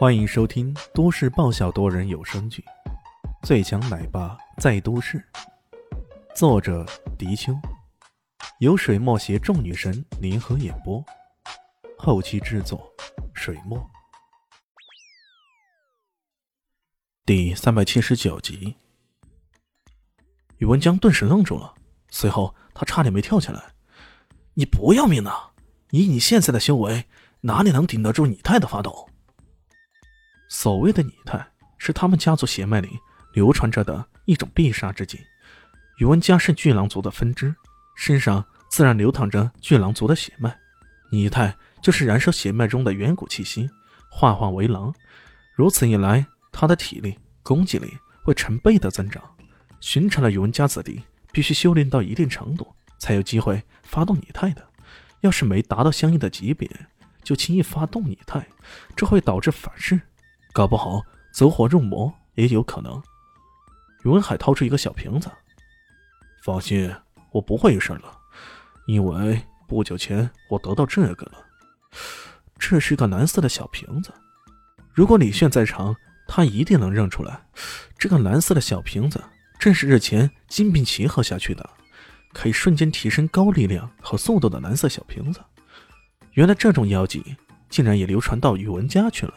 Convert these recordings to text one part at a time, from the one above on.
欢迎收听都市爆笑多人有声剧《最强奶爸在都市》，作者：迪秋，由水墨携众女神联合演播，后期制作：水墨。第三百七十九集，宇文江顿时愣住了，随后他差点没跳起来：“你不要命啊！以你现在的修为，哪里能顶得住你太的发抖？”所谓的拟态，是他们家族血脉里流传着的一种必杀之技。宇文家是巨狼族的分支，身上自然流淌着巨狼族的血脉。拟态就是燃烧血脉中的远古气息，化化为狼。如此一来，他的体力、攻击力会成倍的增长。寻常的宇文家子弟必须修炼到一定程度，才有机会发动拟态的。要是没达到相应的级别，就轻易发动拟态，这会导致反噬。搞不好走火入魔也有可能。宇文海掏出一个小瓶子，放心，我不会有事了，因为不久前我得到这个了。这是个蓝色的小瓶子，如果李炫在场，他一定能认出来。这个蓝色的小瓶子正是日前金并奇喝下去的，可以瞬间提升高力量和速度的蓝色小瓶子。原来这种妖剂竟然也流传到宇文家去了。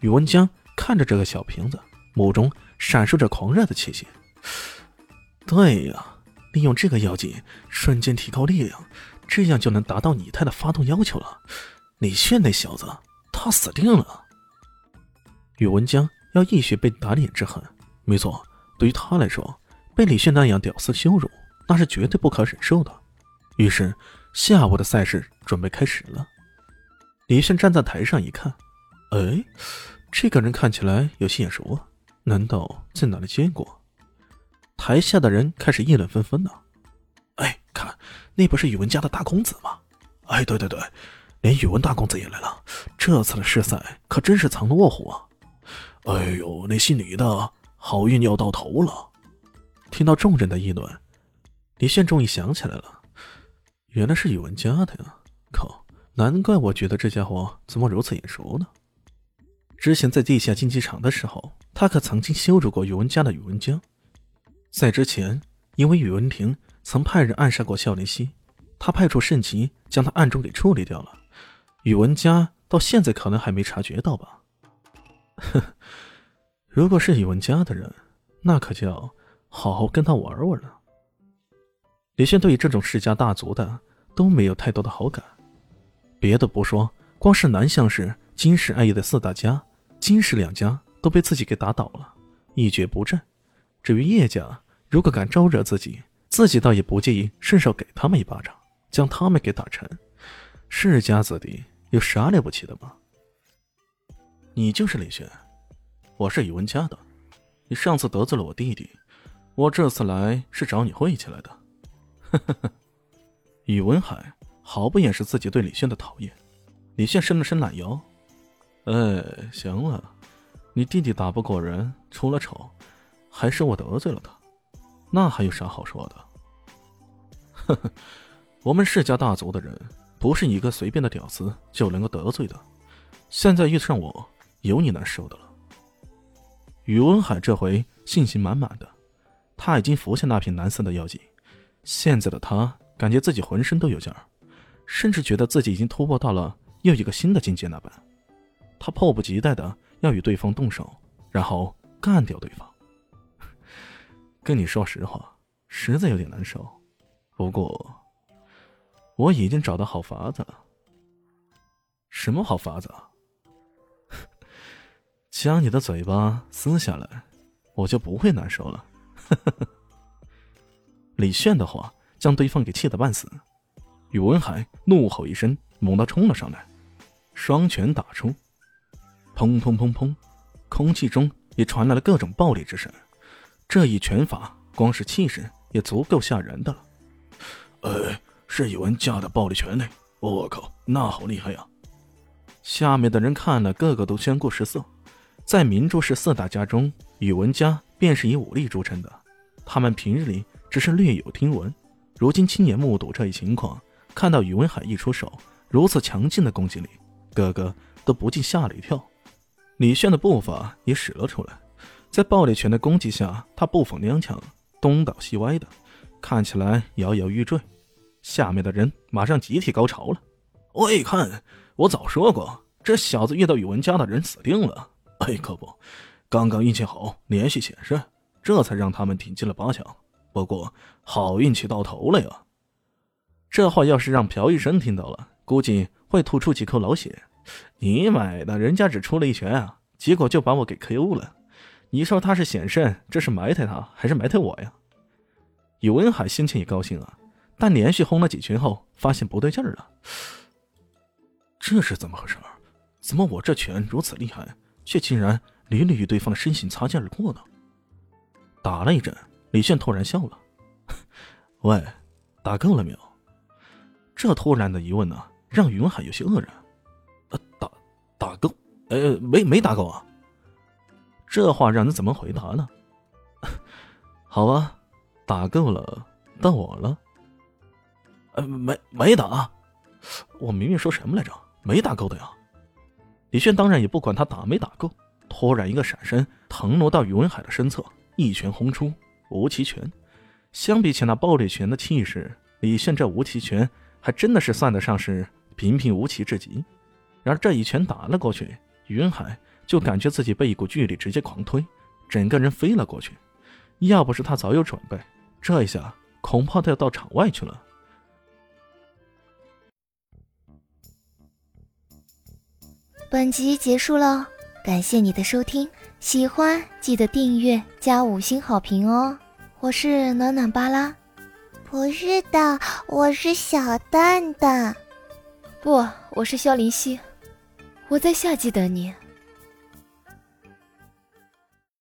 宇文江看着这个小瓶子，目中闪烁着狂热的气息。对呀，利用这个药剂瞬间提高力量，这样就能达到拟态的发动要求了。李炫那小子，他死定了。宇文江要一血被打脸之恨，没错，对于他来说，被李炫那样屌丝羞辱，那是绝对不可忍受的。于是，下午的赛事准备开始了。李炫站在台上一看。哎，这个人看起来有些眼熟啊，难道在哪里见过？台下的人开始议论纷纷呢。哎，看，那不是宇文家的大公子吗？哎，对对对，连宇文大公子也来了。这次的试赛可真是藏龙卧虎啊！哎呦，那姓李的好运要到头了。听到众人的议论，李炫终于想起来了，原来是宇文家的呀！靠，难怪我觉得这家伙怎么如此眼熟呢？之前在地下竞技场的时候，他可曾经羞辱过宇文家的宇文江。在之前，因为宇文庭曾派人暗杀过孝灵溪，他派出圣骑将他暗中给处理掉了。宇文家到现在可能还没察觉到吧？呵，如果是宇文家的人，那可就要好好跟他玩玩了。李轩对于这种世家大族的都没有太多的好感，别的不说，光是南向市、金氏、爱叶的四大家。金氏两家都被自己给打倒了，一蹶不振。至于叶家，如果敢招惹自己，自己倒也不介意顺手给他们一巴掌，将他们给打沉。世家子弟有啥了不起的吗？你就是李轩，我是宇文家的。你上次得罪了我弟弟，我这次来是找你晦气来的。呵呵呵，宇文海毫不掩饰自己对李轩的讨厌。李炫伸了伸懒腰。哎，行了，你弟弟打不过人，出了丑，还是我得罪了他，那还有啥好说的？呵呵，我们世家大族的人，不是一个随便的屌丝就能够得罪的。现在遇上我，有你难受的了。宇文海这回信心满满的，他已经服下那瓶蓝色的药剂，现在的他感觉自己浑身都有劲儿，甚至觉得自己已经突破到了又一个新的境界那般。他迫不及待的要与对方动手，然后干掉对方。跟你说实话，实在有点难受。不过，我已经找到好法子了。什么好法子？将你的嘴巴撕下来，我就不会难受了。李炫的话将对方给气得半死。宇文海怒吼一声，猛地冲了上来，双拳打出。砰砰砰砰，空气中也传来了各种暴力之声。这一拳法，光是气势也足够吓人的了。呃，是宇文家的暴力拳呢！我靠，那好厉害呀！下面的人看了，个个都宣过失色。在明珠市四大家中，宇文家便是以武力著称的。他们平日里只是略有听闻，如今亲眼目睹这一情况，看到宇文海一出手如此强劲的攻击力，个个都不禁吓了一跳。李炫的步伐也使了出来，在暴力拳的攻击下，他步伐踉跄，东倒西歪的，看起来摇摇欲坠。下面的人马上集体高潮了。喂，看，我早说过，这小子遇到宇文家的人死定了。哎，可不，刚刚运气好，连续险胜，这才让他们挺进了八强。不过好运气到头了呀！这话要是让朴医生听到了，估计会吐出几口老血。你买的，人家只出了一拳啊，结果就把我给 KO 了。你说他是险胜，这是埋汰他，还是埋汰我呀？宇文海心情也高兴啊，但连续轰了几拳后，发现不对劲儿了。这是怎么回事？怎么我这拳如此厉害，却竟然屡屡与对方的身形擦肩而过呢？打了一阵，李炫突然笑了：“ 喂，打够了没有？”这突然的疑问呢，让宇文海有些愕然。打够？呃，没没打够啊。这话让你怎么回答呢？好吧，打够了，到我了。呃，没没打，我明明说什么来着？没打够的呀。李炫当然也不管他打没打够，突然一个闪身，腾挪到宇文海的身侧，一拳轰出无极拳。相比起那暴力拳的气势，李炫这无极拳还真的是算得上是平平无奇至极。然而这一拳打了过去，云海就感觉自己被一股巨力直接狂推，整个人飞了过去。要不是他早有准备，这一下恐怕他要到场外去了。本集结束了，感谢你的收听，喜欢记得订阅加五星好评哦。我是暖暖巴拉，不是的，我是小蛋蛋，不，我是萧林希。我在夏季等你。